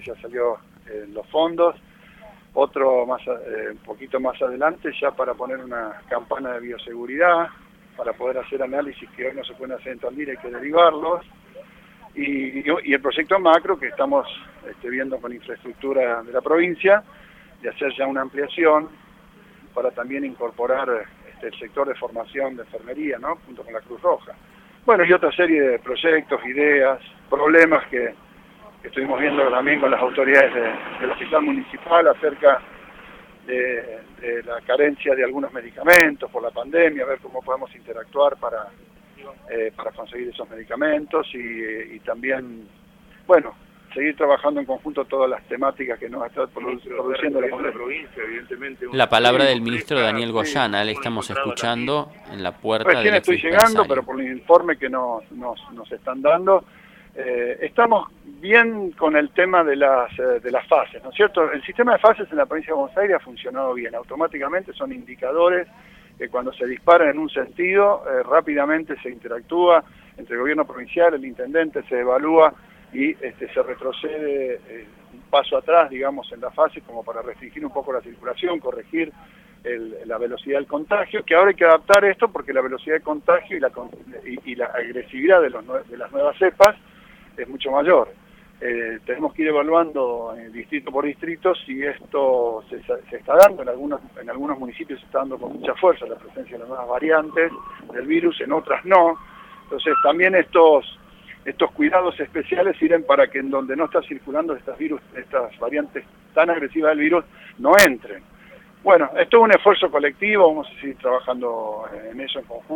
ya salió en los fondos, otro más eh, un poquito más adelante ya para poner una campana de bioseguridad, para poder hacer análisis que hoy no se pueden hacer en Tandil, hay que derivarlos, y, y, el proyecto macro que estamos este, viendo con infraestructura de la provincia, de hacer ya una ampliación para también incorporar este, el sector de formación de enfermería, ¿no? junto con la Cruz Roja. Bueno, y otra serie de proyectos, ideas, problemas que, estuvimos viendo también con las autoridades del hospital municipal acerca de, la carencia de algunos medicamentos por la pandemia, a ver cómo podemos interactuar para, eh, para conseguir esos medicamentos y, también, bueno, seguir trabajando en conjunto todas las temáticas que nos está produciendo la, provincia, evidentemente. La palabra del ministro Daniel Goyana, le estamos escuchando en la puerta Recién estoy llegando, pero por el informe que nos, nos, nos están dando, eh, estamos bien con el tema de las, eh, de las fases, ¿no es cierto? El sistema de fases en la provincia de Buenos Aires ha funcionado bien, automáticamente son indicadores que cuando se disparan en un sentido, eh, rápidamente se interactúa entre el gobierno provincial, el intendente, se evalúa y este, se retrocede un paso atrás, digamos, en la fase como para restringir un poco la circulación, corregir la velocidad del contagio, que ahora hay que adaptar esto porque la velocidad de contagio y la, y, la agresividad de, los, de las nuevas cepas es mucho mayor. Eh, tenemos que ir evaluando eh, distrito por distrito si esto se, está dando, en algunos, en algunos municipios se está dando con mucha fuerza la presencia de las nuevas variantes del virus, en otras no. Entonces también estos, estos cuidados especiales sirven para que en donde no está circulando estas, virus, estas variantes tan agresivas del virus no entren. Bueno, esto es un esfuerzo colectivo, vamos a seguir trabajando en eso en conjunto.